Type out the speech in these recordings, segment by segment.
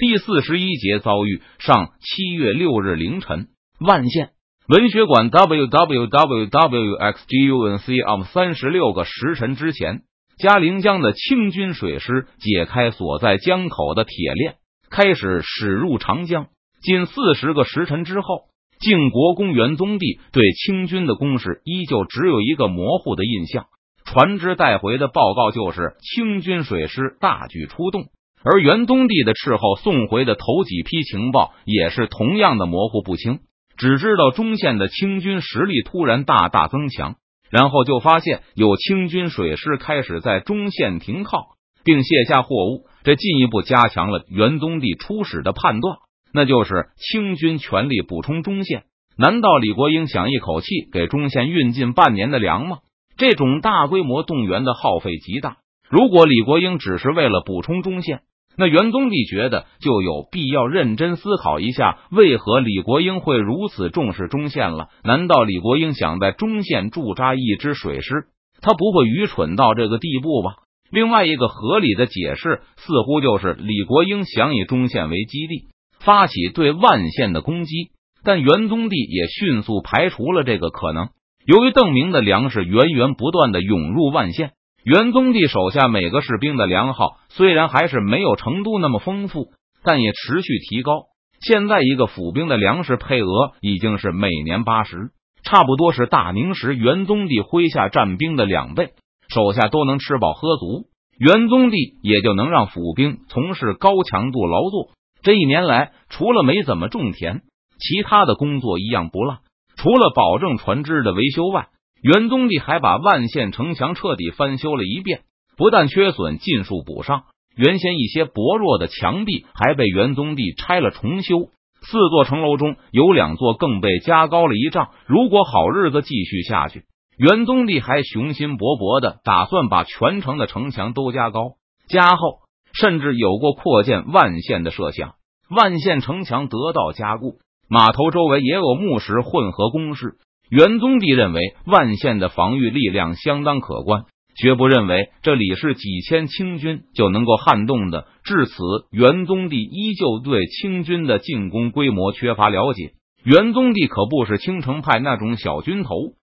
第四十一节遭遇上七月六日凌晨，万县文学馆 w w w w x g u n c m 三十六个时辰之前，嘉陵江的清军水师解开锁在江口的铁链，开始驶入长江。近四十个时辰之后，靖国公元宗帝对清军的攻势依旧只有一个模糊的印象。船只带回的报告就是清军水师大举出动。而元宗帝的斥候送回的头几批情报也是同样的模糊不清，只知道中线的清军实力突然大大增强，然后就发现有清军水师开始在中线停靠，并卸下货物，这进一步加强了元宗帝初始的判断，那就是清军全力补充中线。难道李国英想一口气给中线运进半年的粮吗？这种大规模动员的耗费极大。如果李国英只是为了补充中线，那元宗帝觉得就有必要认真思考一下，为何李国英会如此重视中线了？难道李国英想在中线驻扎一支水师？他不会愚蠢到这个地步吧？另外一个合理的解释，似乎就是李国英想以中线为基地，发起对万县的攻击。但元宗帝也迅速排除了这个可能。由于邓明的粮食源源不断的涌入万县。元宗帝手下每个士兵的粮号虽然还是没有成都那么丰富，但也持续提高。现在一个府兵的粮食配额已经是每年八十，差不多是大宁时元宗帝麾下战兵的两倍，手下都能吃饱喝足，元宗帝也就能让府兵从事高强度劳作。这一年来，除了没怎么种田，其他的工作一样不落。除了保证船只的维修外，元宗帝还把万县城墙彻底翻修了一遍，不但缺损尽数补上，原先一些薄弱的墙壁还被元宗帝拆了重修。四座城楼中有两座更被加高了一丈。如果好日子继续下去，元宗帝还雄心勃勃的打算把全城的城墙都加高加厚，甚至有过扩建万县的设想。万县城墙得到加固，码头周围也有木石混合工事。元宗帝认为万县的防御力量相当可观，绝不认为这里是几千清军就能够撼动的。至此，元宗帝依旧对清军的进攻规模缺乏了解。元宗帝可不是青城派那种小军头，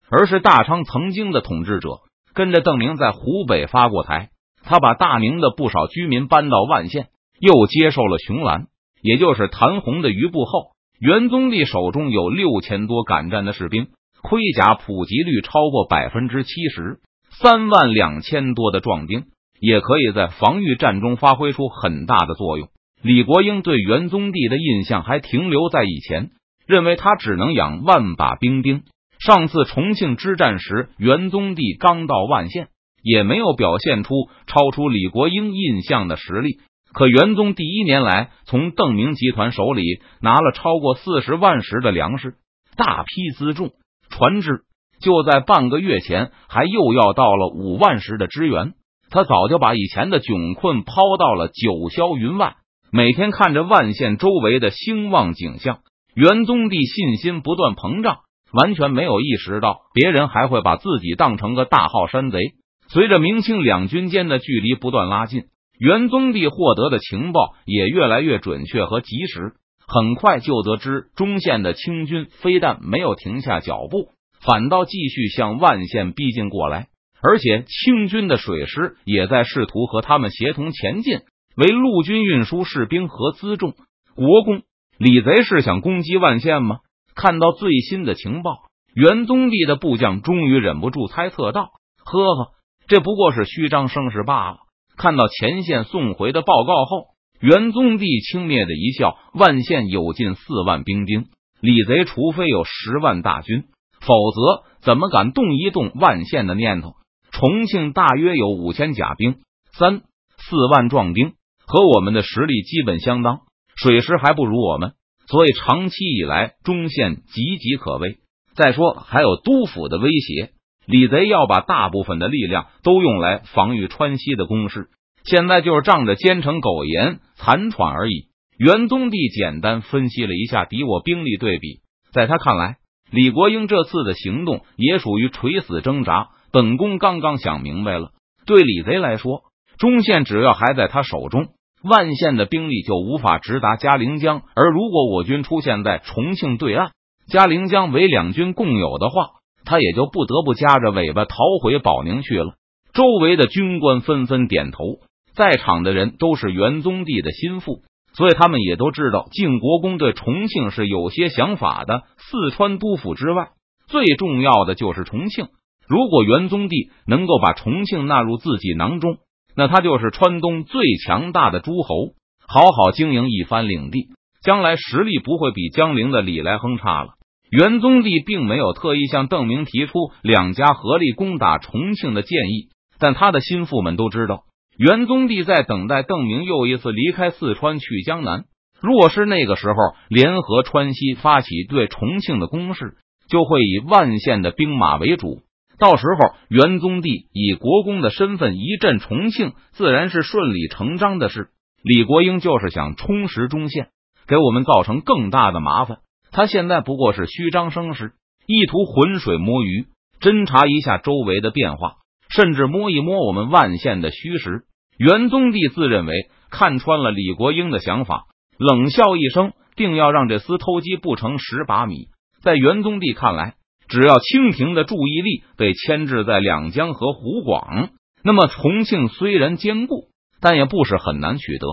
而是大昌曾经的统治者，跟着邓明在湖北发过财。他把大明的不少居民搬到万县，又接受了熊兰，也就是谭红的余部后。元宗帝手中有六千多敢战的士兵。盔甲普及率超过百分之七十，三万两千多的壮丁也可以在防御战中发挥出很大的作用。李国英对元宗帝的印象还停留在以前，认为他只能养万把兵丁。上次重庆之战时，元宗帝刚到万县，也没有表现出超出李国英印象的实力。可元宗第一年来，从邓明集团手里拿了超过四十万石的粮食，大批辎重。船只就在半个月前，还又要到了五万石的支援。他早就把以前的窘困抛到了九霄云外。每天看着万县周围的兴旺景象，元宗帝信心不断膨胀，完全没有意识到别人还会把自己当成个大号山贼。随着明清两军间的距离不断拉近，元宗帝获得的情报也越来越准确和及时。很快就得知，中线的清军非但没有停下脚步，反倒继续向万县逼近过来，而且清军的水师也在试图和他们协同前进，为陆军运输士兵和辎重。国公李贼是想攻击万县吗？看到最新的情报，元宗帝的部将终于忍不住猜测道：“呵呵，这不过是虚张声势罢了。”看到前线送回的报告后。元宗帝轻蔑的一笑：“万县有近四万兵丁，李贼除非有十万大军，否则怎么敢动一动万县的念头？重庆大约有五千甲兵，三四万壮丁，和我们的实力基本相当，水师还不如我们，所以长期以来中线岌岌可危。再说还有督府的威胁，李贼要把大部分的力量都用来防御川西的攻势。”现在就是仗着奸臣苟延残喘而已。元宗帝简单分析了一下敌我兵力对比，在他看来，李国英这次的行动也属于垂死挣扎。本宫刚刚想明白了，对李贼来说，中线只要还在他手中，万县的兵力就无法直达嘉陵江。而如果我军出现在重庆对岸，嘉陵江为两军共有的话，他也就不得不夹着尾巴逃回保宁去了。周围的军官纷纷点头，在场的人都是元宗帝的心腹，所以他们也都知道晋国公对重庆是有些想法的。四川都府之外，最重要的就是重庆。如果元宗帝能够把重庆纳入自己囊中，那他就是川东最强大的诸侯，好好经营一番领地，将来实力不会比江陵的李来亨差了。元宗帝并没有特意向邓明提出两家合力攻打重庆的建议，但他的心腹们都知道，元宗帝在等待邓明又一次离开四川去江南。若是那个时候联合川西发起对重庆的攻势，就会以万县的兵马为主。到时候，元宗帝以国公的身份一镇重庆，自然是顺理成章的事。李国英就是想充实中线，给我们造成更大的麻烦。他现在不过是虚张声势，意图浑水摸鱼，侦查一下周围的变化，甚至摸一摸我们万县的虚实。元宗帝自认为看穿了李国英的想法，冷笑一声，定要让这厮偷鸡不成蚀把米。在元宗帝看来。只要清廷的注意力被牵制在两江和湖广，那么重庆虽然坚固，但也不是很难取得。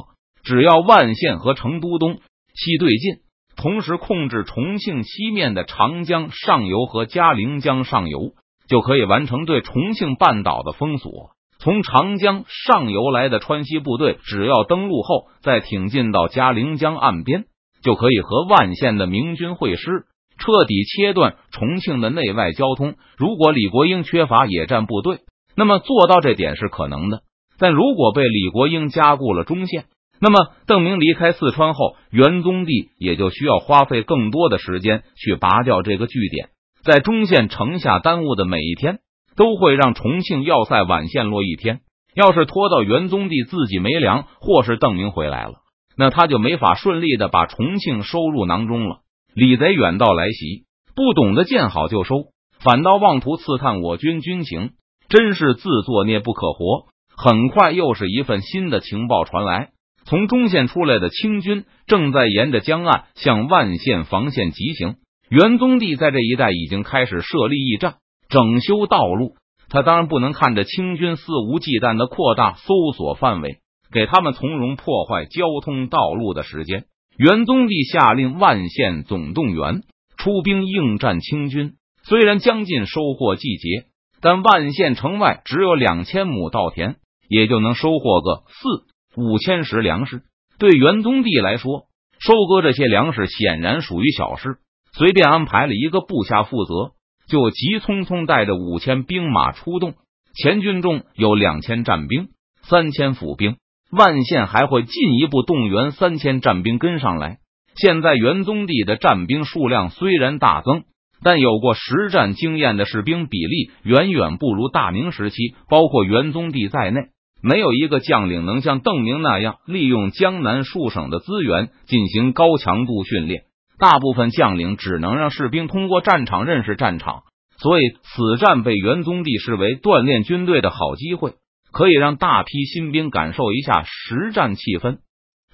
只要万县和成都东西对进，同时控制重庆西面的长江上游和嘉陵江上游，就可以完成对重庆半岛的封锁。从长江上游来的川西部队，只要登陆后再挺进到嘉陵江岸边，就可以和万县的明军会师。彻底切断重庆的内外交通。如果李国英缺乏野战部队，那么做到这点是可能的。但如果被李国英加固了中线，那么邓明离开四川后，元宗帝也就需要花费更多的时间去拔掉这个据点。在中线城下耽误的每一天，都会让重庆要塞晚陷落一天。要是拖到元宗帝自己没粮，或是邓明回来了，那他就没法顺利的把重庆收入囊中了。李贼远道来袭，不懂得见好就收，反倒妄图刺探我军军情，真是自作孽不可活。很快，又是一份新的情报传来：从中线出来的清军正在沿着江岸向万县防线急行。元宗帝在这一带已经开始设立驿站、整修道路。他当然不能看着清军肆无忌惮的扩大搜索范围，给他们从容破坏交通道路的时间。元宗帝下令万县总动员，出兵应战清军。虽然将近收获季节，但万县城外只有两千亩稻田，也就能收获个四五千石粮食。对元宗帝来说，收割这些粮食显然属于小事。随便安排了一个部下负责，就急匆匆带着五千兵马出动。前军中有两千战兵，三千府兵。万县还会进一步动员三千战兵跟上来。现在元宗帝的战兵数量虽然大增，但有过实战经验的士兵比例远远不如大明时期。包括元宗帝在内，没有一个将领能像邓明那样利用江南数省的资源进行高强度训练。大部分将领只能让士兵通过战场认识战场，所以此战被元宗帝视为锻炼军队的好机会。可以让大批新兵感受一下实战气氛。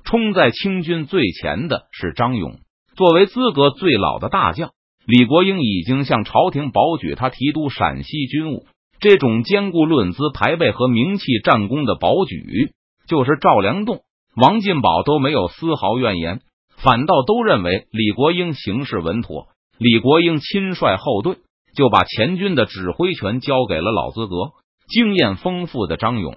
冲在清军最前的是张勇，作为资格最老的大将，李国英已经向朝廷保举他提督陕西军务。这种兼顾论资排辈和名气战功的保举，就是赵良栋、王进宝都没有丝毫怨言，反倒都认为李国英行事稳妥。李国英亲率后队，就把前军的指挥权交给了老资格。经验丰富的张勇，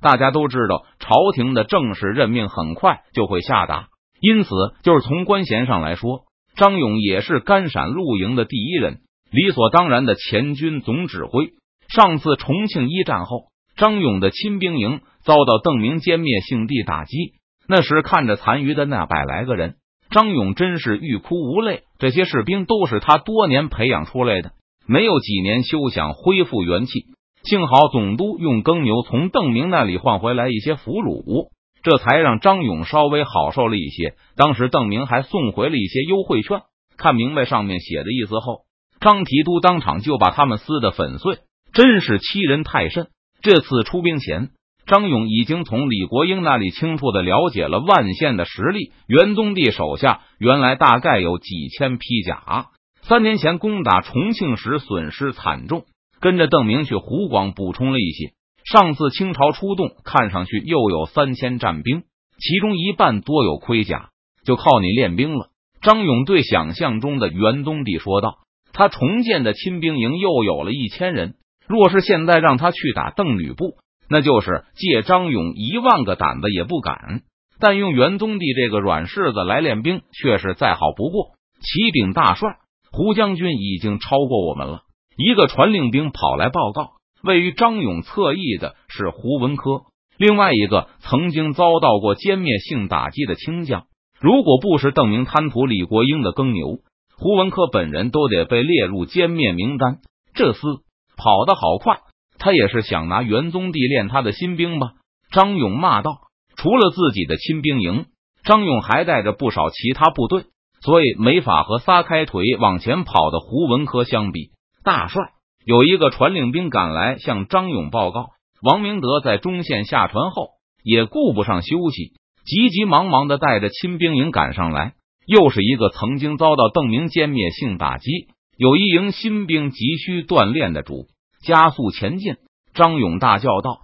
大家都知道，朝廷的正式任命很快就会下达，因此就是从官衔上来说，张勇也是甘陕陆营的第一人，理所当然的前军总指挥。上次重庆一战后，张勇的亲兵营遭到邓明歼灭性地打击，那时看着残余的那百来个人，张勇真是欲哭无泪。这些士兵都是他多年培养出来的，没有几年休想恢复元气。幸好总督用耕牛从邓明那里换回来一些俘虏，这才让张勇稍微好受了一些。当时邓明还送回了一些优惠券。看明白上面写的意思后，张提督当场就把他们撕得粉碎，真是欺人太甚。这次出兵前，张勇已经从李国英那里清楚的了解了万县的实力。元宗帝手下原来大概有几千披甲，三年前攻打重庆时损失惨重，跟着邓明去湖广补充了一些。上次清朝出动，看上去又有三千战兵，其中一半多有盔甲，就靠你练兵了。张勇对想象中的元宗帝说道：“他重建的亲兵营又有了一千人，若是现在让他去打邓吕布。”那就是借张勇一万个胆子也不敢，但用元宗帝这个软柿子来练兵，却是再好不过。启禀大帅，胡将军已经超过我们了。一个传令兵跑来报告，位于张勇侧翼的是胡文科，另外一个曾经遭到过歼灭性打击的清将。如果不是邓明贪图李国英的耕牛，胡文科本人都得被列入歼灭名单。这厮跑得好快。他也是想拿元宗帝练他的新兵吧？张勇骂道。除了自己的亲兵营，张勇还带着不少其他部队，所以没法和撒开腿往前跑的胡文科相比。大帅有一个传令兵赶来向张勇报告，王明德在中线下船后也顾不上休息，急急忙忙的带着亲兵营赶上来。又是一个曾经遭到邓明歼灭性打击，有一营新兵急需锻炼的主。加速前进！张勇大叫道。